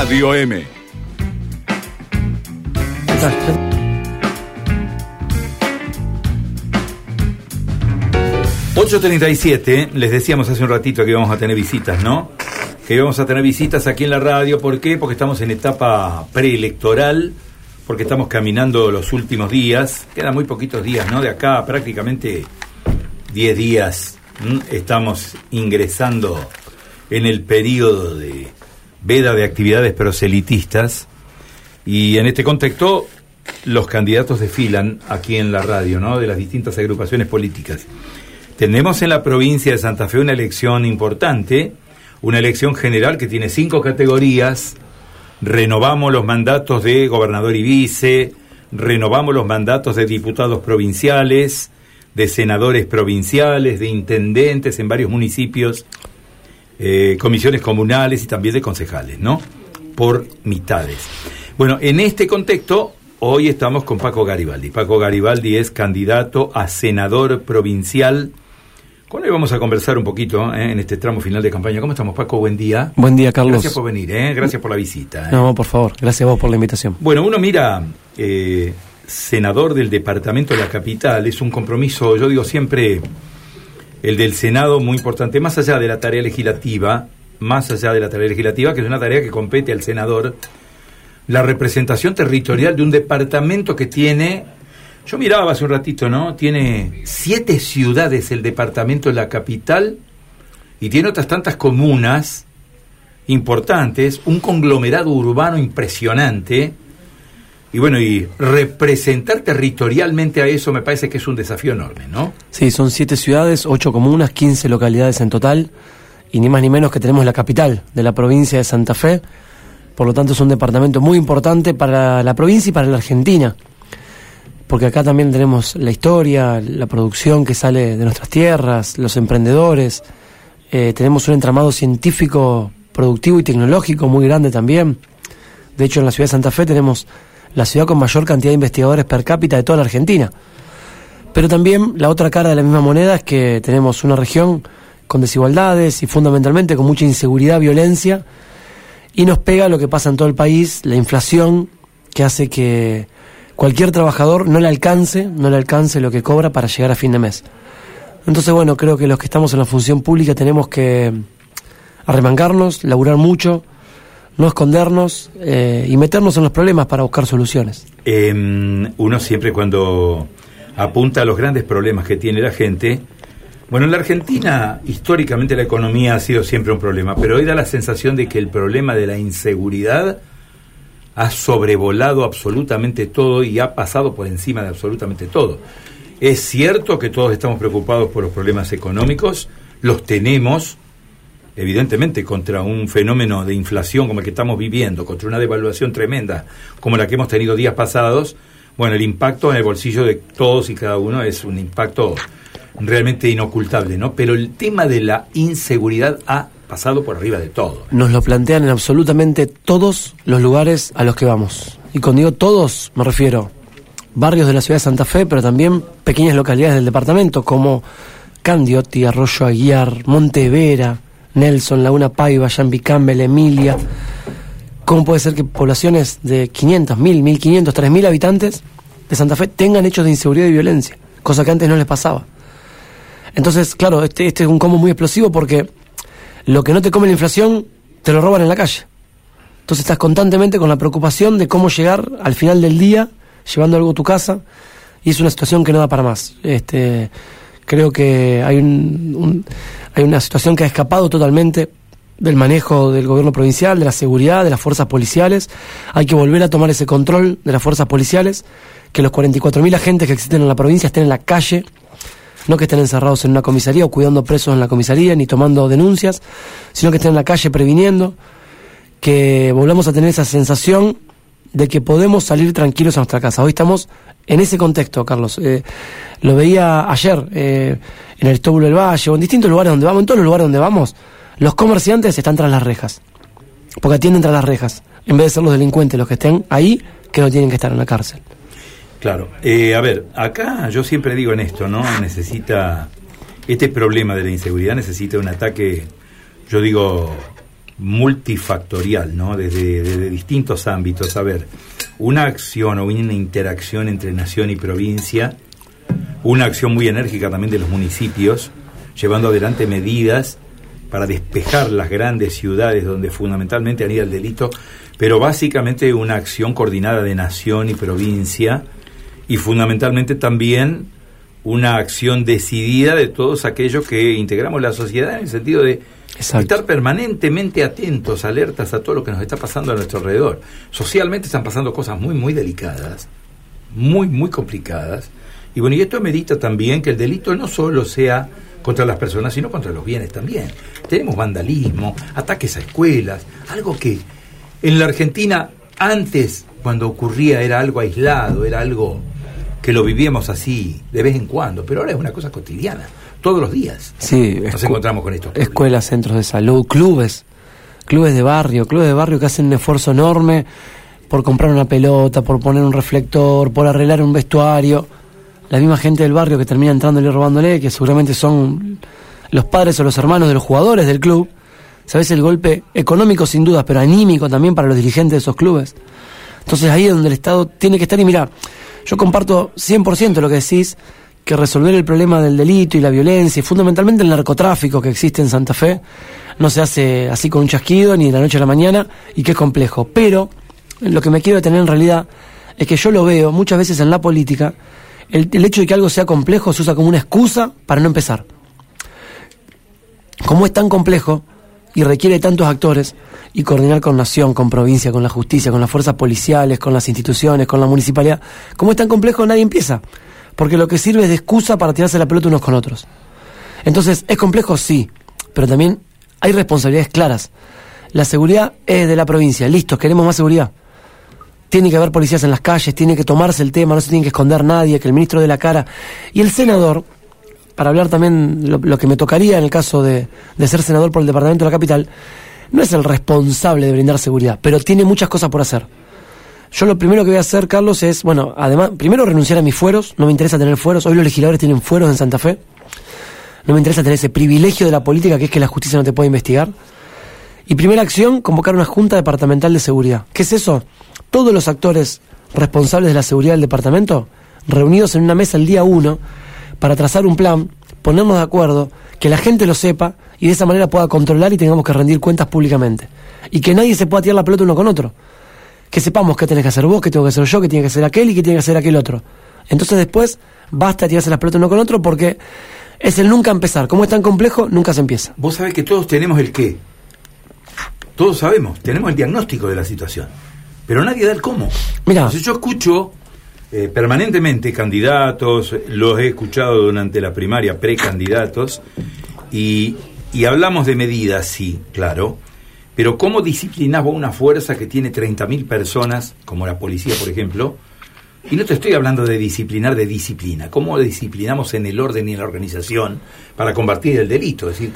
Radio M. 8.37, les decíamos hace un ratito que íbamos a tener visitas, ¿no? Que íbamos a tener visitas aquí en la radio. ¿Por qué? Porque estamos en etapa preelectoral, porque estamos caminando los últimos días. Quedan muy poquitos días, ¿no? De acá prácticamente 10 días estamos ingresando en el periodo de veda de actividades proselitistas. Y en este contexto, los candidatos desfilan aquí en la radio, ¿no? De las distintas agrupaciones políticas. Tenemos en la provincia de Santa Fe una elección importante, una elección general que tiene cinco categorías. Renovamos los mandatos de gobernador y vice, renovamos los mandatos de diputados provinciales, de senadores provinciales, de intendentes en varios municipios, eh, comisiones comunales y también de concejales, ¿no? Por mitades. Bueno, en este contexto, hoy estamos con Paco Garibaldi. Paco Garibaldi es candidato a senador provincial con él vamos a conversar un poquito ¿eh? en este tramo final de campaña. ¿Cómo estamos, Paco? Buen día. Buen día, Carlos. Gracias por venir, ¿eh? gracias por la visita. ¿eh? No, por favor, gracias a vos por la invitación. Bueno, uno mira, eh, senador del departamento de la capital, es un compromiso, yo digo siempre, el del Senado muy importante, más allá de la tarea legislativa, más allá de la tarea legislativa, que es una tarea que compete al senador, la representación territorial de un departamento que tiene yo miraba hace un ratito, ¿no? Tiene siete ciudades el departamento de la capital y tiene otras tantas comunas importantes, un conglomerado urbano impresionante. Y bueno, y representar territorialmente a eso me parece que es un desafío enorme, ¿no? Sí, son siete ciudades, ocho comunas, quince localidades en total, y ni más ni menos que tenemos la capital de la provincia de Santa Fe. Por lo tanto, es un departamento muy importante para la provincia y para la Argentina porque acá también tenemos la historia, la producción que sale de nuestras tierras, los emprendedores, eh, tenemos un entramado científico, productivo y tecnológico muy grande también. De hecho, en la ciudad de Santa Fe tenemos la ciudad con mayor cantidad de investigadores per cápita de toda la Argentina. Pero también la otra cara de la misma moneda es que tenemos una región con desigualdades y fundamentalmente con mucha inseguridad, violencia, y nos pega lo que pasa en todo el país, la inflación, que hace que cualquier trabajador no le alcance, no le alcance lo que cobra para llegar a fin de mes. Entonces, bueno, creo que los que estamos en la función pública tenemos que arremangarnos, laburar mucho, no escondernos eh, y meternos en los problemas para buscar soluciones. Em, uno siempre cuando apunta a los grandes problemas que tiene la gente, bueno, en la Argentina históricamente la economía ha sido siempre un problema, pero hoy da la sensación de que el problema de la inseguridad ha sobrevolado absolutamente todo y ha pasado por encima de absolutamente todo. Es cierto que todos estamos preocupados por los problemas económicos, los tenemos, evidentemente, contra un fenómeno de inflación como el que estamos viviendo, contra una devaluación tremenda como la que hemos tenido días pasados, bueno, el impacto en el bolsillo de todos y cada uno es un impacto realmente inocultable, ¿no? Pero el tema de la inseguridad ha pasado por arriba de todo. Nos lo plantean en absolutamente todos los lugares a los que vamos. Y cuando digo todos, me refiero barrios de la ciudad de Santa Fe, pero también pequeñas localidades del departamento como Candioti, Arroyo Aguiar, Montevera, Nelson, Laguna Paiva, Yambi Campbell, Emilia. ¿Cómo puede ser que poblaciones de 500, 1000, 1500, 3000 habitantes de Santa Fe tengan hechos de inseguridad y violencia? Cosa que antes no les pasaba. Entonces, claro, este, este es un combo muy explosivo porque lo que no te come la inflación, te lo roban en la calle. Entonces estás constantemente con la preocupación de cómo llegar al final del día llevando algo a tu casa y es una situación que no da para más. Este, creo que hay, un, hay una situación que ha escapado totalmente del manejo del gobierno provincial, de la seguridad, de las fuerzas policiales. Hay que volver a tomar ese control de las fuerzas policiales, que los 44.000 agentes que existen en la provincia estén en la calle no que estén encerrados en una comisaría o cuidando presos en la comisaría ni tomando denuncias, sino que estén en la calle previniendo, que volvamos a tener esa sensación de que podemos salir tranquilos a nuestra casa. Hoy estamos en ese contexto, Carlos. Eh, lo veía ayer eh, en el Estóbulo del Valle o en distintos lugares donde vamos, en todos los lugares donde vamos, los comerciantes están tras las rejas, porque atienden tras las rejas, en vez de ser los delincuentes los que estén ahí, que no tienen que estar en la cárcel. Claro. Eh, a ver, acá yo siempre digo en esto, ¿no? Necesita, este problema de la inseguridad necesita un ataque, yo digo, multifactorial, ¿no? Desde, distintos ámbitos. A ver, una acción o una interacción entre nación y provincia, una acción muy enérgica también de los municipios, llevando adelante medidas para despejar las grandes ciudades donde fundamentalmente anida el delito, pero básicamente una acción coordinada de nación y provincia y fundamentalmente también una acción decidida de todos aquellos que integramos la sociedad en el sentido de estar permanentemente atentos, alertas a todo lo que nos está pasando a nuestro alrededor. Socialmente están pasando cosas muy, muy delicadas, muy, muy complicadas. Y bueno, y esto medita también que el delito no solo sea contra las personas, sino contra los bienes también. Tenemos vandalismo, ataques a escuelas, algo que en la Argentina antes, cuando ocurría, era algo aislado, era algo que lo vivíamos así de vez en cuando, pero ahora es una cosa cotidiana, todos los días. Sí, nos encontramos con esto. Escuelas, centros de salud, clubes, clubes de barrio, clubes de barrio que hacen un esfuerzo enorme por comprar una pelota, por poner un reflector, por arreglar un vestuario la misma gente del barrio que termina entrándole y robándole, que seguramente son los padres o los hermanos de los jugadores del club, ¿sabes? El golpe económico sin duda, pero anímico también para los dirigentes de esos clubes. Entonces ahí es donde el Estado tiene que estar y mira, yo comparto 100% lo que decís, que resolver el problema del delito y la violencia y fundamentalmente el narcotráfico que existe en Santa Fe no se hace así con un chasquido ni de la noche a la mañana y que es complejo. Pero lo que me quiero detener en realidad es que yo lo veo muchas veces en la política el, hecho de que algo sea complejo se usa como una excusa para no empezar. Como es tan complejo y requiere tantos actores, y coordinar con nación, con provincia, con la justicia, con las fuerzas policiales, con las instituciones, con la municipalidad, como es tan complejo nadie empieza, porque lo que sirve es de excusa para tirarse la pelota unos con otros. Entonces, ¿es complejo? Sí, pero también hay responsabilidades claras. La seguridad es de la provincia, listo, queremos más seguridad tiene que haber policías en las calles, tiene que tomarse el tema, no se tiene que esconder nadie, que el ministro de la cara. Y el senador, para hablar también lo, que me tocaría en el caso de, ser senador por el Departamento de la Capital, no es el responsable de brindar seguridad, pero tiene muchas cosas por hacer. Yo lo primero que voy a hacer, Carlos, es, bueno, además, primero renunciar a mis fueros, no me interesa tener fueros, hoy los legisladores tienen fueros en Santa Fe, no me interesa tener ese privilegio de la política que es que la justicia no te puede investigar. Y primera acción, convocar una Junta Departamental de Seguridad. ¿Qué es eso? todos los actores responsables de la seguridad del departamento reunidos en una mesa el día 1 para trazar un plan, ponernos de acuerdo, que la gente lo sepa y de esa manera pueda controlar y tengamos que rendir cuentas públicamente. Y que nadie se pueda tirar la pelota uno con otro. Que sepamos qué tenés que hacer vos, qué tengo que hacer yo, qué tiene que hacer aquel y qué tiene que hacer aquel otro. Entonces después basta tirarse las pelotas uno con otro porque es el nunca empezar. Como es tan complejo, nunca se empieza. Vos sabés que todos tenemos el qué. Todos sabemos, tenemos el diagnóstico de la situación pero nadie da el cómo. Mira, yo escucho eh, permanentemente candidatos, los he escuchado durante la primaria, precandidatos, y, y hablamos de medidas, sí, claro, pero ¿cómo disciplinás vos una fuerza que tiene 30.000 personas, como la policía, por ejemplo? Y no te estoy hablando de disciplinar de disciplina, ¿cómo disciplinamos en el orden y en la organización para combatir el delito? Es decir,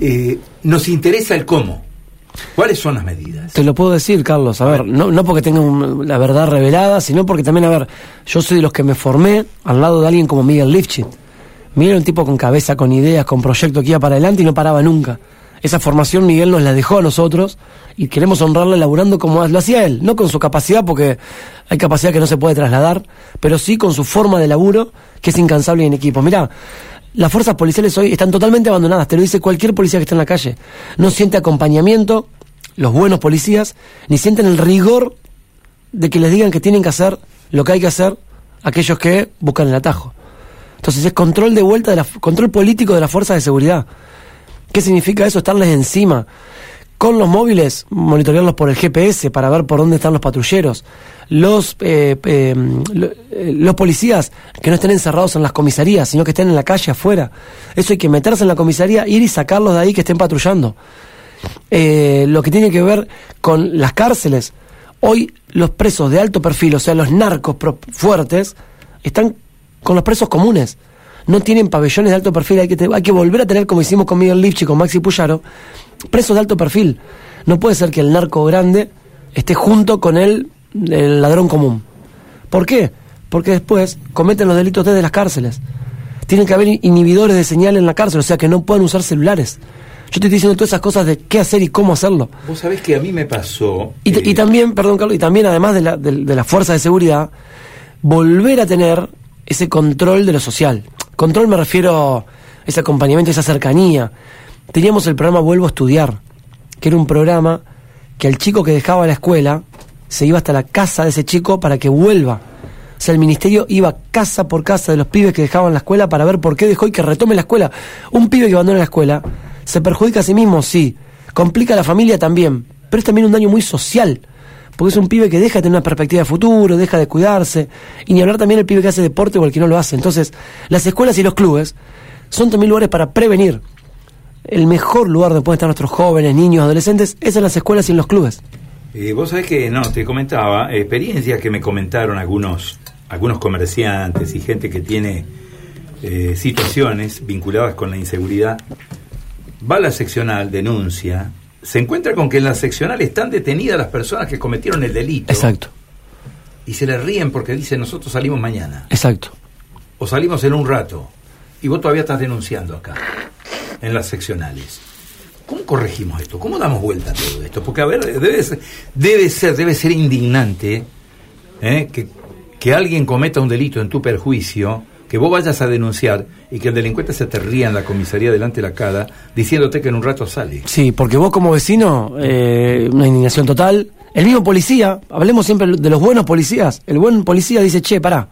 eh, nos interesa el cómo. ¿Cuáles son las medidas? Te lo puedo decir, Carlos. A ver, no, no porque tenga la verdad revelada, sino porque también, a ver, yo soy de los que me formé al lado de alguien como Miguel Lifshitz. Miguel era un tipo con cabeza, con ideas, con proyectos que iba para adelante y no paraba nunca. Esa formación Miguel nos la dejó a nosotros y queremos honrarle laburando como lo hacía él, no con su capacidad, porque hay capacidad que no se puede trasladar, pero sí con su forma de laburo, que es incansable en equipo. Mira, las fuerzas policiales hoy están totalmente abandonadas, te lo dice cualquier policía que está en la calle. No siente acompañamiento, los buenos policías, ni sienten el rigor de que les digan que tienen que hacer lo que hay que hacer aquellos que buscan el atajo. Entonces es control de vuelta, de la, control político de las fuerzas de seguridad. ¿Qué significa eso? Estarles encima con los móviles, monitorearlos por el GPS para ver por dónde están los patrulleros, los, eh, eh, eh, los policías que no estén encerrados en las comisarías, sino que estén en la calle afuera. Eso hay que meterse en la comisaría, ir y sacarlos de ahí que estén patrullando. lo que tiene que ver con las cárceles. Hoy los presos de alto perfil, o sea, los narcos fuertes, están con los presos comunes no tienen pabellones de alto perfil, hay que, hay que volver a tener, como hicimos con Miguel Lipchi con Maxi Puyaro, presos de alto perfil. No puede ser que el narco grande esté junto con el, el ladrón común. ¿Por qué? Porque después cometen los delitos desde las cárceles. Tienen que haber inhibidores de señal en la cárcel, o sea que no pueden usar celulares. Yo te estoy diciendo todas esas cosas de qué hacer y cómo hacerlo. Vos sabés que a mí me pasó. Y, eh, y también, perdón Carlos, y también además de la, de, de la fuerza de seguridad, volver a tener ese control de lo social. Control me refiero a ese acompañamiento, esa cercanía. Teníamos el programa Vuelvo a Estudiar, que era un programa que el chico que dejaba la escuela se iba hasta la casa de ese chico para que vuelva. O sea, el ministerio iba casa por casa de los pibes que dejaban la escuela para ver por qué dejó y que retome la escuela. Un pibe que abandona la escuela se perjudica a sí mismo, sí. Complica a la familia también. Pero es también un daño muy social. Porque es un pibe que deja de tener una perspectiva de futuro, deja de cuidarse. Y ni hablar también el pibe que hace deporte o el que no lo hace. Entonces, las escuelas y los clubes son también lugares para prevenir. El mejor lugar donde pueden estar nuestros jóvenes, niños, adolescentes, es en las escuelas y en los clubes. Eh, vos sabés que, no, te comentaba, experiencias que me comentaron algunos, algunos comerciantes y gente que tiene eh, situaciones vinculadas con la inseguridad. Va a la seccional, denuncia, se encuentra con que en la seccional están detenidas las personas que cometieron el delito. Exacto, Y se le ríen porque dicen, nosotros salimos mañana. exacto. O salimos en un rato. Y vos todavía estás denunciando acá, en las seccionales. ¿Cómo corregimos esto? ¿Cómo damos vuelta a todo esto? Porque, a ver, debe ser, debe ser, debe ser indignante ¿eh? que, que alguien cometa un delito en tu perjuicio, que vos vayas a denunciar y que el delincuente se te en la comisaría delante de la cara diciéndote que en un rato sale. Sí, porque vos como vecino, eh, una indignación total. El mismo policía, hablemos siempre de los buenos policías. El buen policía dice, che, pará,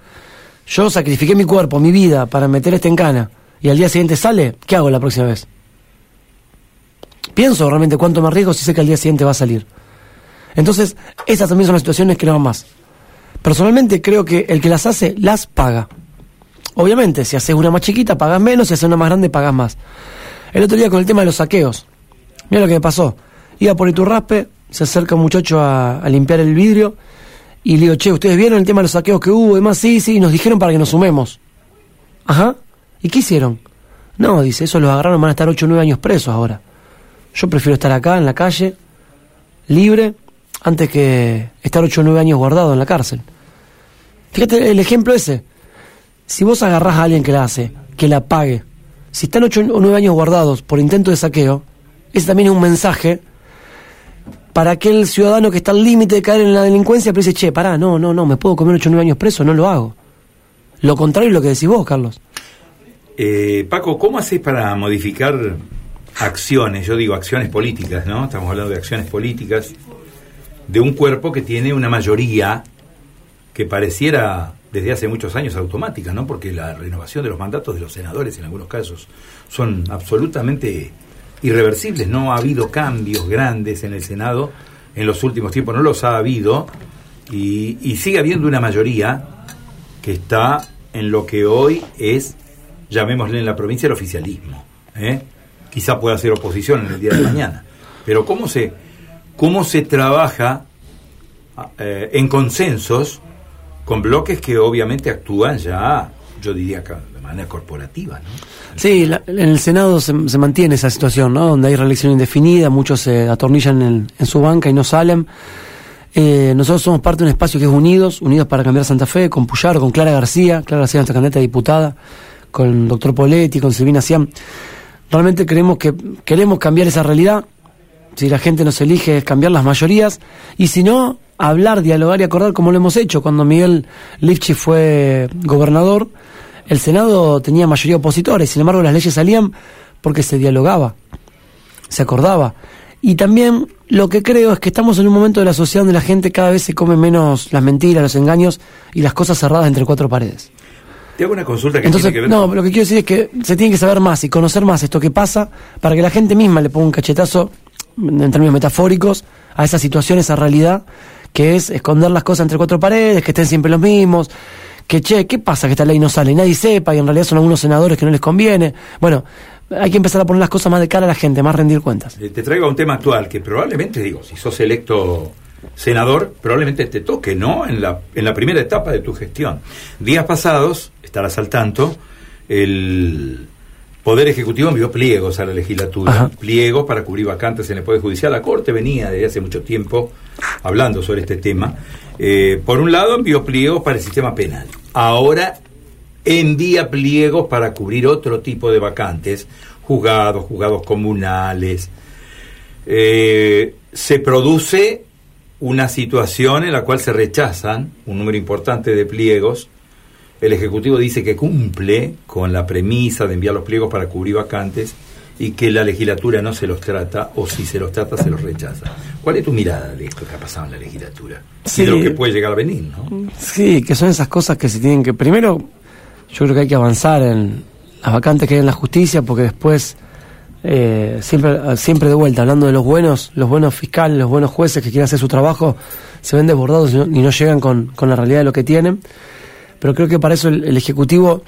yo sacrifiqué mi cuerpo, mi vida para meter este en cana y al día siguiente sale, ¿qué hago la próxima vez? Pienso realmente cuánto me arriesgo si sé que al día siguiente va a salir. Entonces, esas también son las situaciones que no van más. Personalmente creo que el que las hace, las paga. Obviamente, si haces una más chiquita, pagas menos, si haces una más grande, pagas más. El otro día con el tema de los saqueos. Mira lo que me pasó. Iba por Iturraspe, se acerca un muchacho a, limpiar el vidrio y le digo, che, ¿ustedes vieron el tema de los saqueos que hubo? Y demás, sí, sí, y nos dijeron para que nos sumemos. Ajá. ¿Y qué hicieron? No, dice, eso los agarraron, van a estar 8 o 9 años presos ahora. Yo prefiero estar acá, en la calle, libre, antes que estar 8 o 9 años guardado en la cárcel. Fíjate el ejemplo ese. Si vos agarrás a alguien que la hace, que la pague, si están 8 o 9 años guardados por intento de saqueo, ese también es un mensaje para aquel ciudadano que está al límite de caer en la delincuencia, pero dice, che, pará, no, no, no, me puedo comer 8 o 9 años preso, no lo hago. Lo contrario es lo que decís vos, Carlos. Eh, Paco, ¿cómo haces para modificar acciones? Yo digo acciones políticas, ¿no? Estamos hablando de acciones políticas de un cuerpo que tiene una mayoría que pareciera desde hace muchos años automática, ¿no? Porque la renovación de los mandatos de los senadores en algunos casos son absolutamente irreversibles. No ha habido cambios grandes en el Senado en los últimos tiempos, no los ha habido y, sigue habiendo una mayoría que está en lo que hoy es, llamémosle en la provincia, el oficialismo. ¿eh? Quizá pueda ser oposición en el día de mañana. Pero ¿cómo se, cómo se trabaja eh, en consensos con bloques que obviamente actúan ya, yo diría que de manera corporativa? ¿no? Sí, la- en el Senado se, mantiene esa situación, ¿no? Donde hay reelección indefinida, muchos se atornillan en, en su banca y no salen. Eh, nosotros somos parte de un espacio que es Unidos, Unidos para Cambiar Santa Fe, con Puyar, con Clara García, Clara García nuestra candidata a diputada, con el doctor Poletti, con Silvina Siam. Realmente creemos que queremos cambiar esa realidad. Si la gente nos elige es cambiar las mayorías y si no, hablar, dialogar y acordar como lo hemos hecho. Cuando Miguel Lifchi fue gobernador, el Senado tenía mayoría opositora y sin embargo las leyes salían porque se dialogaba, se acordaba. Y también lo que creo es que estamos en un momento de la sociedad donde la gente cada vez se come menos las mentiras, los engaños y las cosas cerradas entre cuatro paredes. Te hago una consulta que Entonces, tiene que ver no, lo que quiero decir es que se tiene que saber más y conocer más esto que pasa para que la gente misma le ponga un cachetazo, en términos metafóricos, a esa situación, esa realidad, que es esconder las cosas entre cuatro paredes, que estén siempre los mismos, que che, ¿qué pasa que esta ley no sale? Y nadie sepa y en realidad son algunos senadores que no les conviene. Bueno, hay que empezar a poner las cosas más de cara a la gente, más rendir cuentas. Eh, Te traigo a un tema actual que probablemente, digo, si sos electo senador, probablemente te toque, ¿no? En la, en la primera etapa de tu gestión. Días pasados, estarás al tanto, el Poder Ejecutivo envió pliegos a la legislatura, Ajá. pliegos para cubrir vacantes en el Poder Judicial. La Corte venía desde hace mucho tiempo hablando sobre este tema. Eh, por un lado, envió pliegos para el sistema penal. Ahora envía pliegos para cubrir otro tipo de vacantes, juzgados, juzgados comunales. Eh, se produce una situación en la cual se rechazan un número importante de pliegos. El Ejecutivo dice que cumple con la premisa de enviar los pliegos para cubrir vacantes y que la legislatura no se los trata o si se los trata se los rechaza. ¿Cuál es tu mirada de esto que ha pasado en la legislatura? Sí. Y de lo que puede llegar a venir, ¿no? Sí, que son esas cosas que se tienen que... Primero, yo creo que hay que avanzar en las vacantes que hay en la justicia porque después, eh, siempre, siempre de vuelta, hablando de los buenos, los buenos fiscales, los buenos jueces que quieren hacer su trabajo, se ven desbordados y no, y no llegan con, con la realidad de lo que tienen. Pero creo que para eso el, Ejecutivo,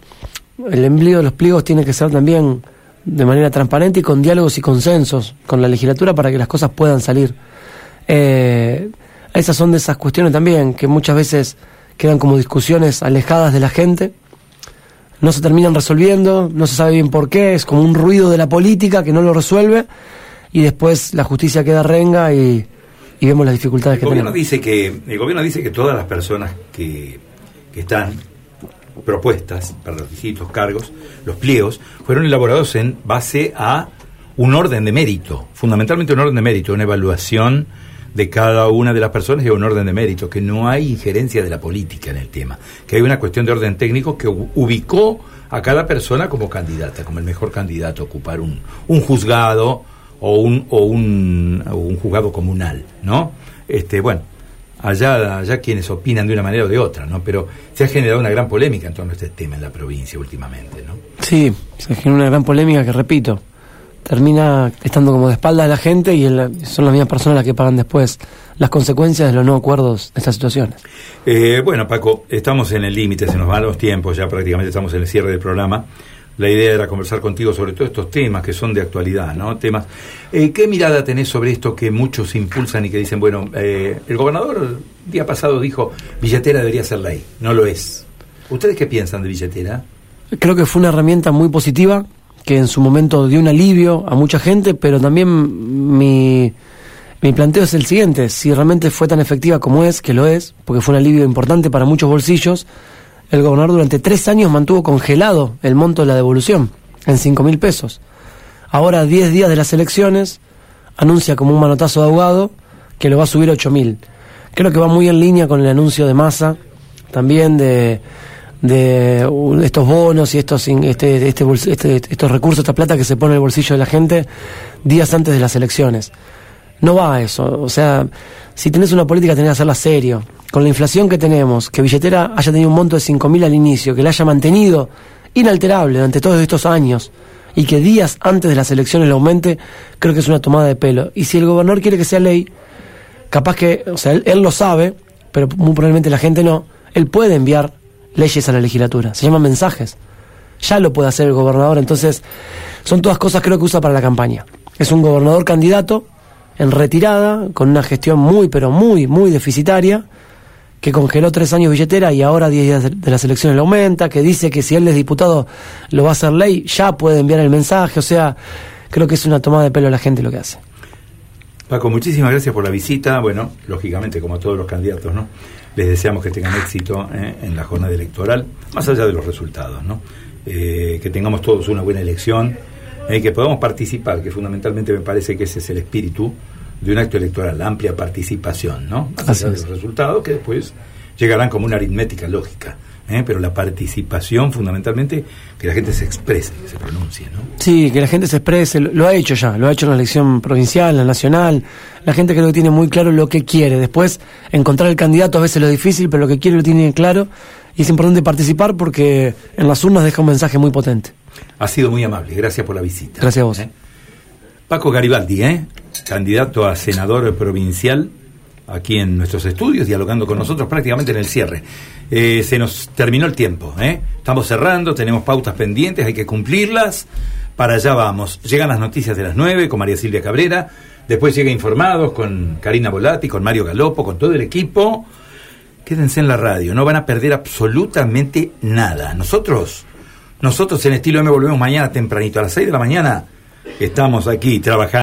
el empleo de los pliegos tiene que ser también de manera transparente y con diálogos y consensos con la legislatura para que las cosas puedan salir. Eh, esas son de esas cuestiones también que muchas veces quedan como discusiones alejadas de la gente, no se terminan resolviendo, no se sabe bien por qué, es como un ruido de la política que no lo resuelve y después la justicia queda renga y, y vemos las dificultades El que gobierno tenemos. dice que el gobierno dice que todas las personas que, que están propuestas para los distintos cargos, los pliegos, fueron elaborados en base a un orden de mérito, fundamentalmente un orden de mérito, una evaluación de cada una de las personas y un orden de mérito, que no hay injerencia de la política en el tema, que hay una cuestión de orden técnico que ubicó a cada persona como candidata, como el mejor candidato a ocupar un, un juzgado o un, o un, un juzgado comunal, ¿no? Este, bueno, allá, allá quienes opinan de una manera o de otra, ¿no? Pero se ha generado una gran polémica en torno a este tema en la provincia últimamente, ¿no? Sí, se genera una gran polémica que, repito, termina estando como de espalda de la gente y el- son las mismas personas las que pagan después las consecuencias de los no acuerdos de estas situaciones. Eh, bueno, Paco, estamos en el límite, se nos van los tiempos, ya prácticamente estamos en el cierre del programa. La idea era conversar contigo sobre todos estos temas que son de actualidad, ¿no? Temas. Eh, ¿Qué mirada tenés sobre esto que muchos impulsan y que dicen, bueno, eh, el gobernador el día pasado dijo, billetera debería ser ley, no lo es. ¿Ustedes qué piensan de billetera? Creo que fue una herramienta muy positiva que en su momento dio un alivio a mucha gente, pero también mi, mi planteo es el siguiente, si realmente fue tan efectiva como es, que lo es, porque fue un alivio importante para muchos bolsillos, el gobernador durante tres años mantuvo congelado el monto de la devolución en cinco mil pesos. Ahora, 10 días de las elecciones, anuncia como un manotazo de abogado que lo va a subir a 8 mil. Creo que va muy en línea con el anuncio de masa, también de, de uh, estos bonos y estos, este, este, este- estos recursos, esta plata que se pone en el bolsillo de la gente días antes de las elecciones. No va a eso. O sea, si tenés una política tenés que hacerla serio. Con la inflación que tenemos, que Billetera haya tenido un monto de 5.000 al inicio, que la haya mantenido inalterable durante todos estos años y que días antes de las elecciones lo aumente, creo que es una tomada de pelo. Y si el gobernador quiere que sea ley, capaz que, o sea, él lo sabe, pero muy probablemente la gente no, él puede enviar leyes a la legislatura, se llaman mensajes. Ya lo puede hacer el gobernador, entonces son todas cosas creo que usa para la campaña. Es un gobernador candidato en retirada, con una gestión muy, pero muy, muy deficitaria, que congeló tres años billetera y ahora diez días de, de las elecciones lo aumenta, que dice que si él es diputado lo va a hacer ley, ya puede enviar el mensaje, o sea, creo que es una tomada de pelo a la gente lo que hace. Paco, muchísimas gracias por la visita. Bueno, lógicamente, como a todos los candidatos, ¿no? Les deseamos que tengan éxito ¿eh? en la jornada electoral, más allá de los resultados, ¿no? Eh, que tengamos todos una buena elección, eh, que podamos participar, que fundamentalmente me parece que ese es el espíritu de un acto electoral, la amplia participación, ¿no? Más allá de los resultados, que después llegarán como una aritmética lógica. ¿Eh? Pero la participación, fundamentalmente, que la gente se exprese, que se pronuncie, ¿no? Sí, que la gente se exprese, lo, lo ha hecho ya, lo ha hecho en la elección provincial, en la nacional. La gente creo que tiene muy claro lo que quiere. Después, encontrar el candidato a veces lo difícil, pero lo que quiere lo tiene claro. Y es importante participar porque en las urnas deja un mensaje muy potente. Ha sido muy amable, gracias por la visita. Gracias a vos. ¿Eh? Paco Garibaldi, ¿eh? candidato a senador provincial aquí en nuestros estudios, dialogando con nosotros prácticamente en el cierre. Eh, se nos terminó el tiempo, ¿eh? estamos cerrando, tenemos pautas pendientes, hay que cumplirlas. Para allá vamos. Llegan las noticias de las 9 con María Silvia Cabrera, después llega Informados con Karina Volati, con Mario Galopo, con todo el equipo. Quédense en la radio, no van a perder absolutamente nada. Nosotros, nosotros en estilo M volvemos mañana tempranito a las 6 de la mañana. Estamos aquí trabajando.